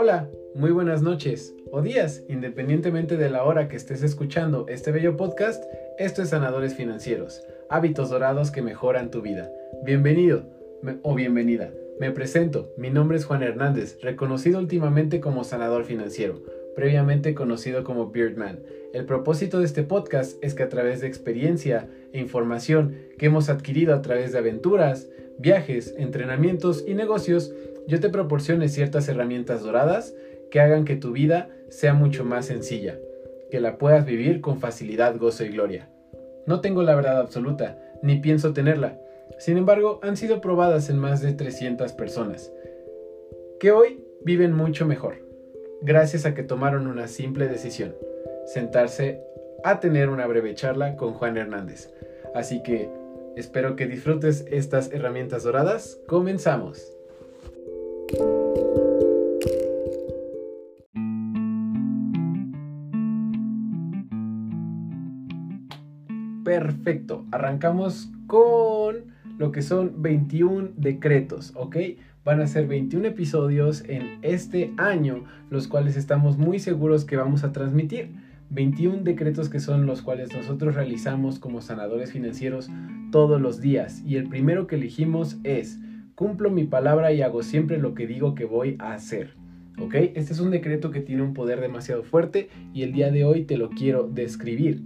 Hola, muy buenas noches o días, independientemente de la hora que estés escuchando este bello podcast, esto es Sanadores Financieros, hábitos dorados que mejoran tu vida. Bienvenido o bienvenida. Me presento, mi nombre es Juan Hernández, reconocido últimamente como sanador financiero, previamente conocido como Beardman. El propósito de este podcast es que a través de experiencia e información que hemos adquirido a través de aventuras, viajes, entrenamientos y negocios, yo te proporcione ciertas herramientas doradas que hagan que tu vida sea mucho más sencilla, que la puedas vivir con facilidad, gozo y gloria. No tengo la verdad absoluta, ni pienso tenerla. Sin embargo, han sido probadas en más de 300 personas, que hoy viven mucho mejor, gracias a que tomaron una simple decisión, sentarse a tener una breve charla con Juan Hernández. Así que espero que disfrutes estas herramientas doradas. Comenzamos. Perfecto, arrancamos con lo que son 21 decretos, ¿ok? Van a ser 21 episodios en este año, los cuales estamos muy seguros que vamos a transmitir. 21 decretos que son los cuales nosotros realizamos como sanadores financieros todos los días. Y el primero que elegimos es, cumplo mi palabra y hago siempre lo que digo que voy a hacer. ¿Ok? Este es un decreto que tiene un poder demasiado fuerte y el día de hoy te lo quiero describir.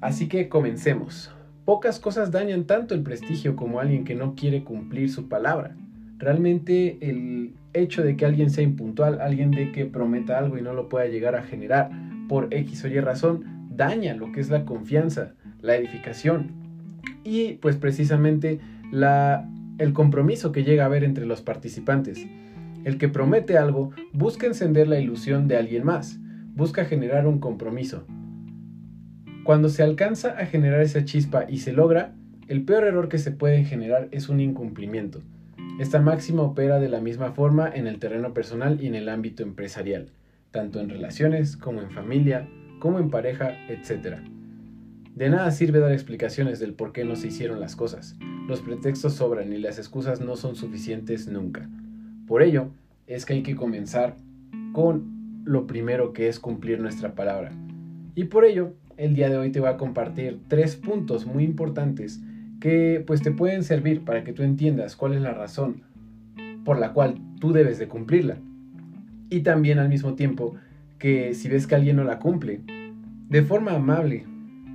Así que comencemos. Pocas cosas dañan tanto el prestigio como alguien que no quiere cumplir su palabra. Realmente el hecho de que alguien sea impuntual, alguien de que prometa algo y no lo pueda llegar a generar por X o Y razón, daña lo que es la confianza, la edificación y pues precisamente la, el compromiso que llega a haber entre los participantes. El que promete algo busca encender la ilusión de alguien más, busca generar un compromiso, cuando se alcanza a generar esa chispa y se logra, el peor error que se puede generar es un incumplimiento. Esta máxima opera de la misma forma en el terreno personal y en el ámbito empresarial, tanto en relaciones como en familia, como en pareja, etc. De nada sirve dar explicaciones del por qué no se hicieron las cosas. Los pretextos sobran y las excusas no son suficientes nunca. Por ello, es que hay que comenzar con lo primero que es cumplir nuestra palabra. Y por ello, el día de hoy te voy a compartir tres puntos muy importantes que pues te pueden servir para que tú entiendas cuál es la razón por la cual tú debes de cumplirla. Y también al mismo tiempo que si ves que alguien no la cumple, de forma amable,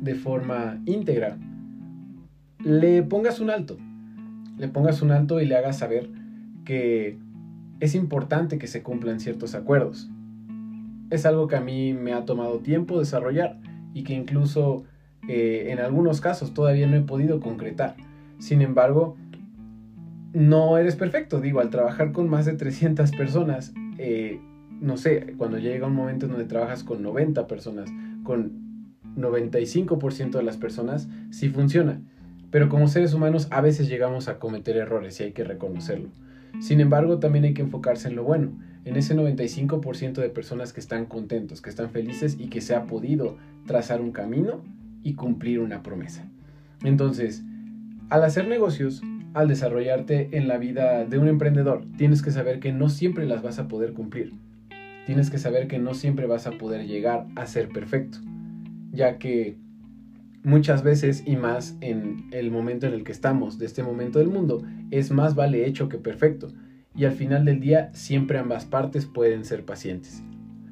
de forma íntegra, le pongas un alto. Le pongas un alto y le hagas saber que es importante que se cumplan ciertos acuerdos. Es algo que a mí me ha tomado tiempo desarrollar y que incluso eh, en algunos casos todavía no he podido concretar. Sin embargo, no eres perfecto. Digo, al trabajar con más de 300 personas, eh, no sé, cuando llega un momento en donde trabajas con 90 personas, con 95% de las personas, sí funciona. Pero como seres humanos a veces llegamos a cometer errores y hay que reconocerlo. Sin embargo, también hay que enfocarse en lo bueno, en ese 95% de personas que están contentos, que están felices y que se ha podido trazar un camino y cumplir una promesa. Entonces, al hacer negocios, al desarrollarte en la vida de un emprendedor, tienes que saber que no siempre las vas a poder cumplir. Tienes que saber que no siempre vas a poder llegar a ser perfecto, ya que muchas veces y más en el momento en el que estamos, de este momento del mundo, es más vale hecho que perfecto. Y al final del día siempre ambas partes pueden ser pacientes.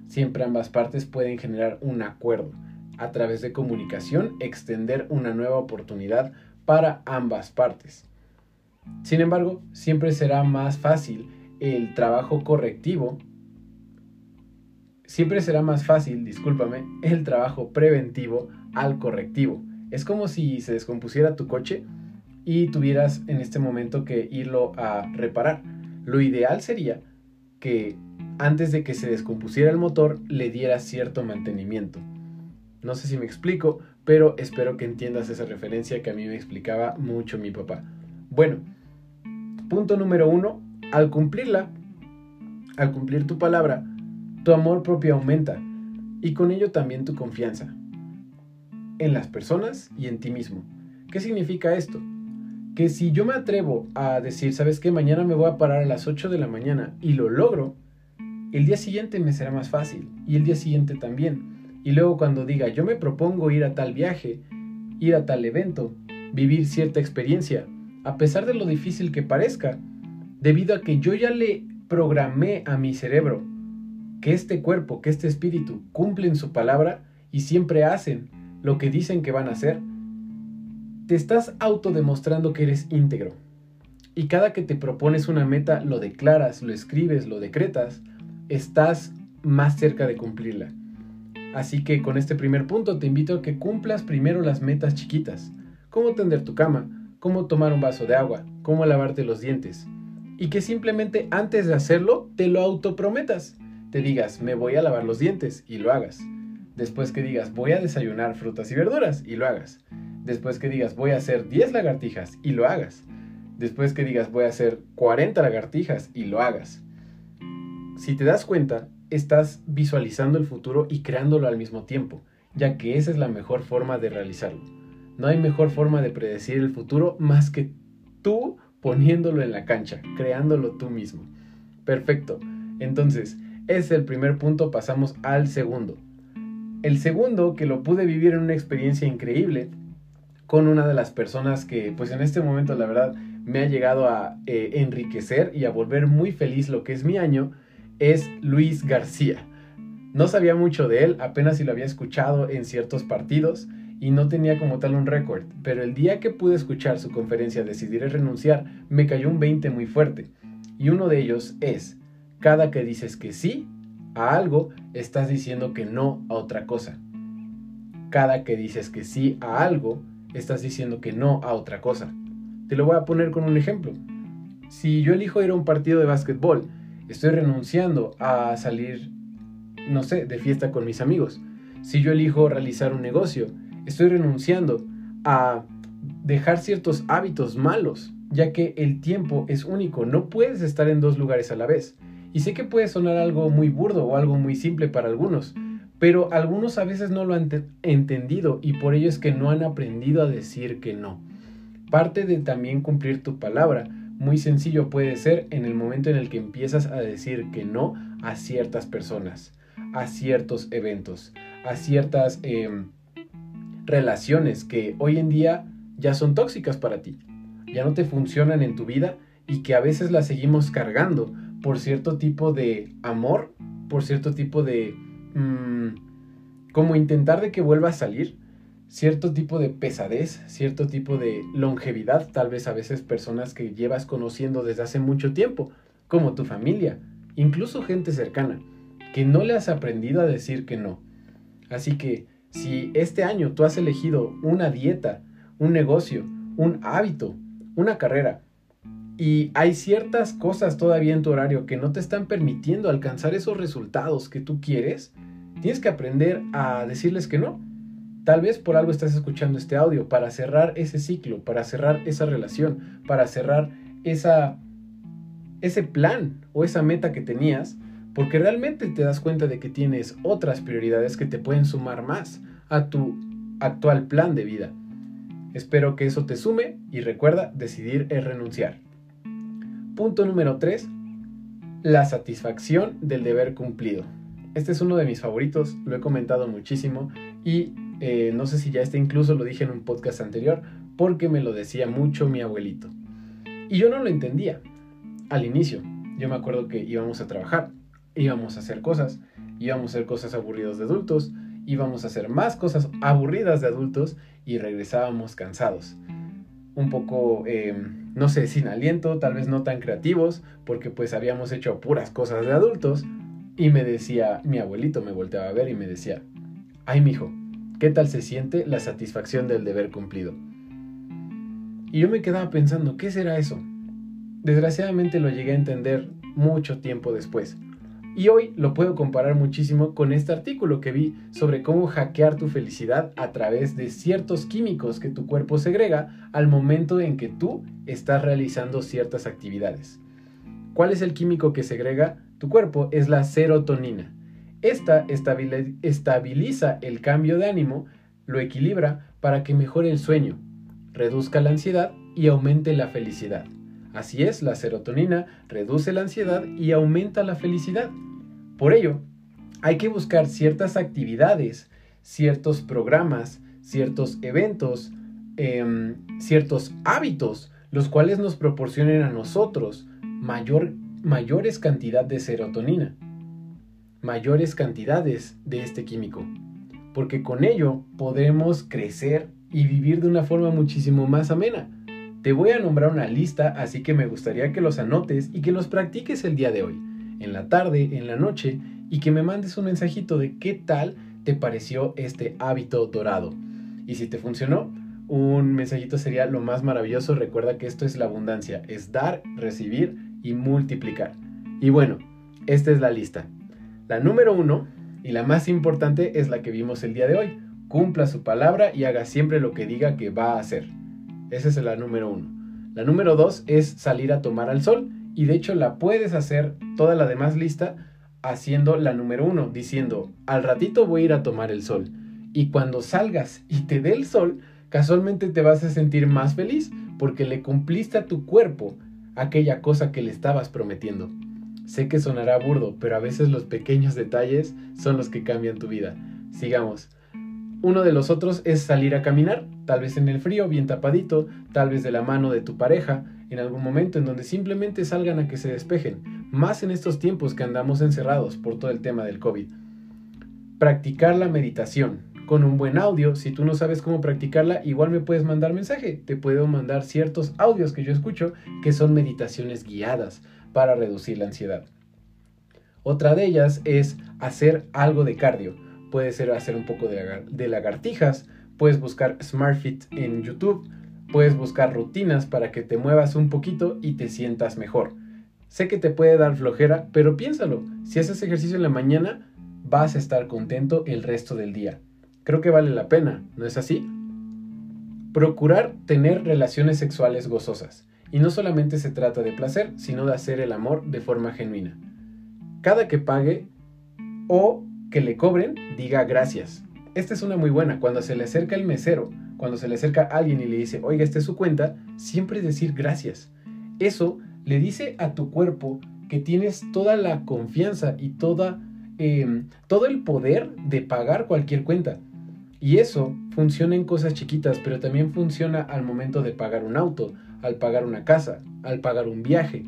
Siempre ambas partes pueden generar un acuerdo a través de comunicación, extender una nueva oportunidad para ambas partes. Sin embargo, siempre será más fácil el trabajo correctivo. Siempre será más fácil, discúlpame, el trabajo preventivo al correctivo. Es como si se descompusiera tu coche y tuvieras en este momento que irlo a reparar. Lo ideal sería que antes de que se descompusiera el motor le dieras cierto mantenimiento. No sé si me explico, pero espero que entiendas esa referencia que a mí me explicaba mucho mi papá. Bueno, punto número uno, al cumplirla, al cumplir tu palabra, tu amor propio aumenta y con ello también tu confianza en las personas y en ti mismo. ¿Qué significa esto? Que si yo me atrevo a decir, ¿sabes qué? Mañana me voy a parar a las 8 de la mañana y lo logro, el día siguiente me será más fácil y el día siguiente también. Y luego cuando diga, yo me propongo ir a tal viaje, ir a tal evento, vivir cierta experiencia, a pesar de lo difícil que parezca, debido a que yo ya le programé a mi cerebro que este cuerpo, que este espíritu cumplen su palabra y siempre hacen lo que dicen que van a hacer, te estás autodemostrando que eres íntegro. Y cada que te propones una meta, lo declaras, lo escribes, lo decretas, estás más cerca de cumplirla. Así que con este primer punto te invito a que cumplas primero las metas chiquitas. Cómo tender tu cama, cómo tomar un vaso de agua, cómo lavarte los dientes. Y que simplemente antes de hacerlo te lo autoprometas. Te digas, me voy a lavar los dientes y lo hagas. Después que digas, voy a desayunar frutas y verduras y lo hagas. Después que digas, voy a hacer 10 lagartijas y lo hagas. Después que digas, voy a hacer 40 lagartijas y lo hagas. Si te das cuenta, estás visualizando el futuro y creándolo al mismo tiempo, ya que esa es la mejor forma de realizarlo. No hay mejor forma de predecir el futuro más que tú poniéndolo en la cancha, creándolo tú mismo. Perfecto. Entonces, ese es el primer punto, pasamos al segundo. El segundo, que lo pude vivir en una experiencia increíble con una de las personas que, pues en este momento, la verdad, me ha llegado a eh, enriquecer y a volver muy feliz lo que es mi año, es Luis García. No sabía mucho de él, apenas si lo había escuchado en ciertos partidos y no tenía como tal un récord, pero el día que pude escuchar su conferencia Decidiré renunciar, me cayó un 20 muy fuerte. Y uno de ellos es, cada que dices que sí a algo, estás diciendo que no a otra cosa. Cada que dices que sí a algo, estás diciendo que no a otra cosa. Te lo voy a poner con un ejemplo. Si yo elijo ir a un partido de básquetbol, estoy renunciando a salir, no sé, de fiesta con mis amigos. Si yo elijo realizar un negocio, estoy renunciando a dejar ciertos hábitos malos, ya que el tiempo es único, no puedes estar en dos lugares a la vez. Y sé que puede sonar algo muy burdo o algo muy simple para algunos, pero algunos a veces no lo han entendido y por ello es que no han aprendido a decir que no. Parte de también cumplir tu palabra muy sencillo puede ser en el momento en el que empiezas a decir que no a ciertas personas, a ciertos eventos, a ciertas em, relaciones que hoy en día ya son tóxicas para ti, ya no te funcionan en tu vida y que a veces las seguimos cargando por cierto tipo de amor, por cierto tipo de... Mm, como intentar de que vuelva a salir, cierto tipo de pesadez, cierto tipo de longevidad, tal vez a veces personas que llevas conociendo desde hace mucho tiempo, como tu familia, incluso gente cercana, que no le has aprendido a decir que no. Así que si este año tú has elegido una dieta, un negocio, un hábito, una carrera, y hay ciertas cosas todavía en tu horario que no te están permitiendo alcanzar esos resultados que tú quieres, tienes que aprender a decirles que no. Tal vez por algo estás escuchando este audio, para cerrar ese ciclo, para cerrar esa relación, para cerrar esa, ese plan o esa meta que tenías, porque realmente te das cuenta de que tienes otras prioridades que te pueden sumar más a tu actual plan de vida. Espero que eso te sume y recuerda, decidir es renunciar. Punto número 3. La satisfacción del deber cumplido. Este es uno de mis favoritos, lo he comentado muchísimo y eh, no sé si ya este incluso lo dije en un podcast anterior, porque me lo decía mucho mi abuelito. Y yo no lo entendía al inicio. Yo me acuerdo que íbamos a trabajar, íbamos a hacer cosas, íbamos a hacer cosas aburridas de adultos, íbamos a hacer más cosas aburridas de adultos y regresábamos cansados. Un poco, em, no sé, sin aliento, tal vez no tan creativos, porque pues habíamos hecho puras cosas de adultos. Y me decía, mi abuelito me volteaba a ver y me decía, ay, mijo, ¿Qué tal se siente la satisfacción del deber cumplido? Y yo me quedaba pensando, ¿qué será eso? Desgraciadamente lo llegué a entender mucho tiempo después. Y hoy lo puedo comparar muchísimo con este artículo que vi sobre cómo hackear tu felicidad a través de ciertos químicos que tu cuerpo segrega al momento en que tú estás realizando ciertas actividades. ¿Cuál es el químico que segrega tu cuerpo? Es la serotonina. Esta estabiliza el cambio de ánimo, lo equilibra para que mejore el sueño, reduzca la ansiedad y aumente la felicidad. Así es, la serotonina reduce la ansiedad y aumenta la felicidad. Por ello, hay que buscar ciertas actividades, ciertos programas, ciertos eventos, em, ciertos hábitos, los cuales nos proporcionen a nosotros mayor, mayores cantidad de serotonina, mayores cantidades de este químico, porque con ello podremos crecer y vivir de una forma muchísimo más amena. Te voy a nombrar una lista, así que me gustaría que los anotes y que los practiques el día de hoy, en la tarde, en la noche, y que me mandes un mensajito de qué tal te pareció este hábito dorado. Y si te funcionó, un mensajito sería lo más maravilloso. Recuerda que esto es la abundancia, es dar, recibir y multiplicar. Y bueno, esta es la lista. La número uno y la más importante es la que vimos el día de hoy. Cumpla su palabra y haga siempre lo que diga que va a hacer. Esa es la número uno. La número dos es salir a tomar al sol. Y de hecho la puedes hacer toda la demás lista haciendo la número uno, diciendo, al ratito voy a ir a tomar el sol. Y cuando salgas y te dé el sol, casualmente te vas a sentir más feliz porque le cumpliste a tu cuerpo aquella cosa que le estabas prometiendo. Sé que sonará burdo, pero a veces los pequeños detalles son los que cambian tu vida. Sigamos. Uno de los otros es salir a caminar, tal vez en el frío, bien tapadito, tal vez de la mano de tu pareja, en algún momento en donde simplemente salgan a que se despejen, más en estos tiempos que andamos encerrados por todo el tema del COVID. Practicar la meditación, con un buen audio. Si tú no sabes cómo practicarla, igual me puedes mandar mensaje. Te puedo mandar ciertos audios que yo escucho que son meditaciones guiadas para reducir la ansiedad. Otra de ellas es hacer algo de cardio. Puede ser hacer un poco de, lagartijas, puedes buscar SmartFit en YouTube, puedes buscar rutinas para que te muevas un poquito y te sientas mejor. Sé que te puede dar flojera, pero piénsalo, si haces ejercicio en la mañana, vas a estar contento el resto del día. Creo que vale la pena, ¿no es así? Procurar tener relaciones sexuales gozosas. Y no solamente se trata de placer, sino de hacer el amor de forma genuina. Cada que pague o que le cobren, diga gracias. Esta es una muy buena. Cuando se le acerca el mesero, cuando se le acerca alguien y le dice, oiga, esta es su cuenta, siempre decir gracias. Eso le dice a tu cuerpo que tienes toda la confianza y toda, em, todo el poder de pagar cualquier cuenta. Y eso funciona en cosas chiquitas, pero también funciona al momento de pagar un auto, al pagar una casa, al pagar un viaje,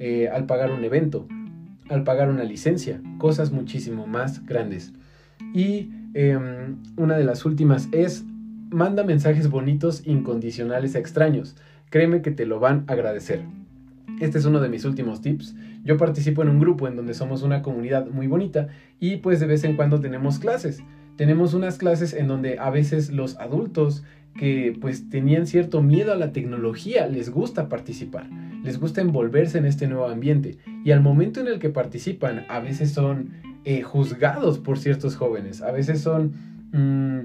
eh, al pagar un evento, al pagar una licencia, cosas muchísimo más grandes. Y em, una de las últimas es, manda mensajes bonitos incondicionales a extraños. Créeme que te lo van a agradecer. Este es uno de mis últimos tips. Yo participo en un grupo en donde somos una comunidad muy bonita y pues de vez en cuando tenemos clases tenemos unas clases en donde a veces los adultos que pues tenían cierto miedo a la tecnología les gusta participar, les gusta envolverse en este nuevo ambiente y al momento en el que participan a veces son eh, juzgados por ciertos jóvenes, a veces son mm,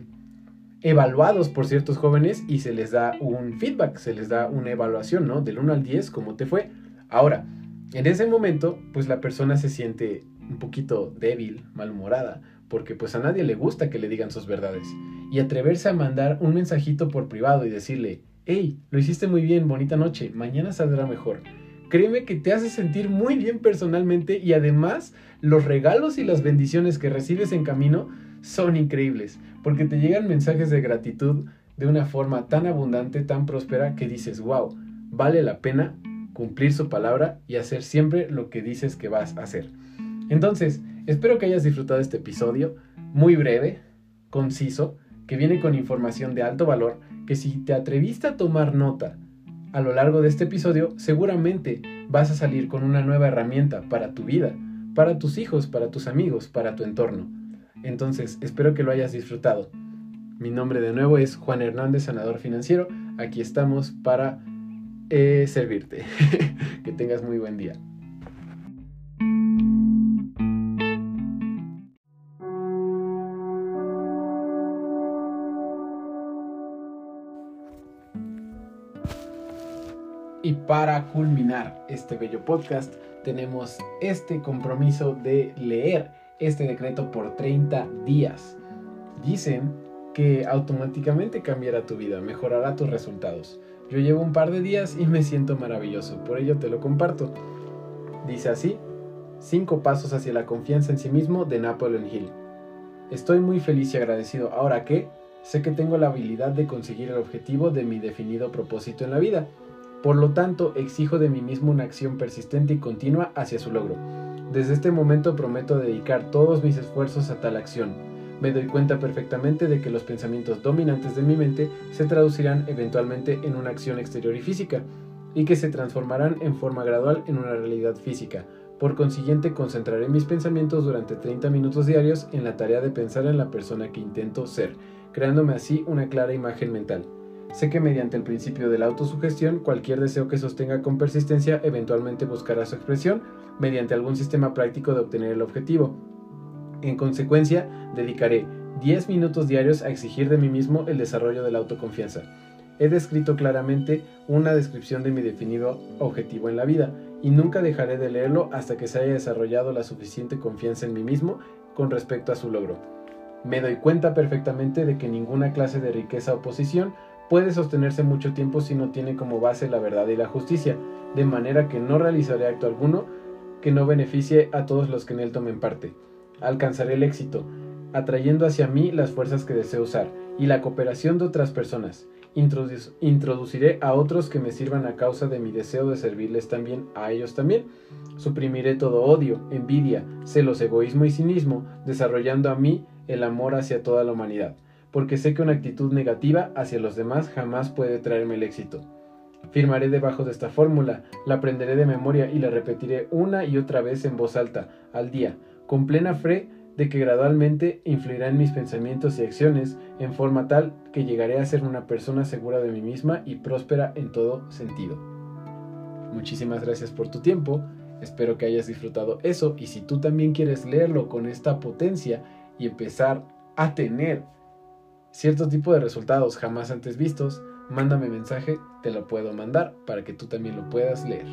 evaluados por ciertos jóvenes y se les da un feedback, se les da una evaluación, ¿no? Del 1 al 10, ¿cómo te fue? Ahora, en ese momento, pues la persona se siente un poquito débil, malhumorada, porque pues a nadie le gusta que le digan sus verdades. Y atreverse a mandar un mensajito por privado y decirle, hey, lo hiciste muy bien, bonita noche, mañana saldrá mejor. Créeme que te hace sentir muy bien personalmente y además los regalos y las bendiciones que recibes en camino son increíbles, porque te llegan mensajes de gratitud de una forma tan abundante, tan próspera, que dices, wow, vale la pena cumplir su palabra y hacer siempre lo que dices que vas a hacer. Entonces, Espero que hayas disfrutado este episodio, muy breve, conciso, que viene con información de alto valor, que si te atreviste a tomar nota a lo largo de este episodio, seguramente vas a salir con una nueva herramienta para tu vida, para tus hijos, para tus amigos, para tu entorno. Entonces, espero que lo hayas disfrutado. Mi nombre de nuevo es Juan Hernández, sanador financiero. Aquí estamos para eh, servirte. que tengas muy buen día. Y para culminar este bello podcast, tenemos este compromiso de leer este decreto por 30 días. Dicen que automáticamente cambiará tu vida, mejorará tus resultados. Yo llevo un par de días y me siento maravilloso, por ello te lo comparto. Dice así, Cinco pasos hacia la confianza en sí mismo de Napoleon Hill. Estoy muy feliz y agradecido ahora que sé que tengo la habilidad de conseguir el objetivo de mi definido propósito en la vida. Por lo tanto, exijo de mí mismo una acción persistente y continua hacia su logro. Desde este momento prometo dedicar todos mis esfuerzos a tal acción. Me doy cuenta perfectamente de que los pensamientos dominantes de mi mente se traducirán eventualmente en una acción exterior y física, y que se transformarán en forma gradual en una realidad física. Por consiguiente, concentraré mis pensamientos durante 30 minutos diarios en la tarea de pensar en la persona que intento ser, creándome así una clara imagen mental. Sé que mediante el principio de la autosugestión, cualquier deseo que sostenga con persistencia eventualmente buscará su expresión mediante algún sistema práctico de obtener el objetivo. En consecuencia, dedicaré 10 minutos diarios a exigir de mí mismo el desarrollo de la autoconfianza. He descrito claramente una descripción de mi definido objetivo en la vida y nunca dejaré de leerlo hasta que se haya desarrollado la suficiente confianza en mí mismo con respecto a su logro. Me doy cuenta perfectamente de que ninguna clase de riqueza o posición puede sostenerse mucho tiempo si no tiene como base la verdad y la justicia, de manera que no realizaré acto alguno que no beneficie a todos los que en él tomen parte. Alcanzaré el éxito, atrayendo hacia mí las fuerzas que deseo usar y la cooperación de otras personas introduciré a otros que me sirvan a causa de mi deseo de servirles también a ellos también. Suprimiré todo odio, envidia, celos, egoísmo y cinismo, desarrollando a mí el amor hacia toda la humanidad, porque sé que una actitud negativa hacia los demás jamás puede traerme el éxito. Firmaré debajo de esta fórmula, la aprenderé de memoria y la repetiré una y otra vez en voz alta, al día, con plena fe de que gradualmente influirá en mis pensamientos y acciones en forma tal que llegaré a ser una persona segura de mí misma y próspera en todo sentido. Muchísimas gracias por tu tiempo, espero que hayas disfrutado eso y si tú también quieres leerlo con esta potencia y empezar a tener cierto tipo de resultados jamás antes vistos, mándame mensaje, te lo puedo mandar para que tú también lo puedas leer.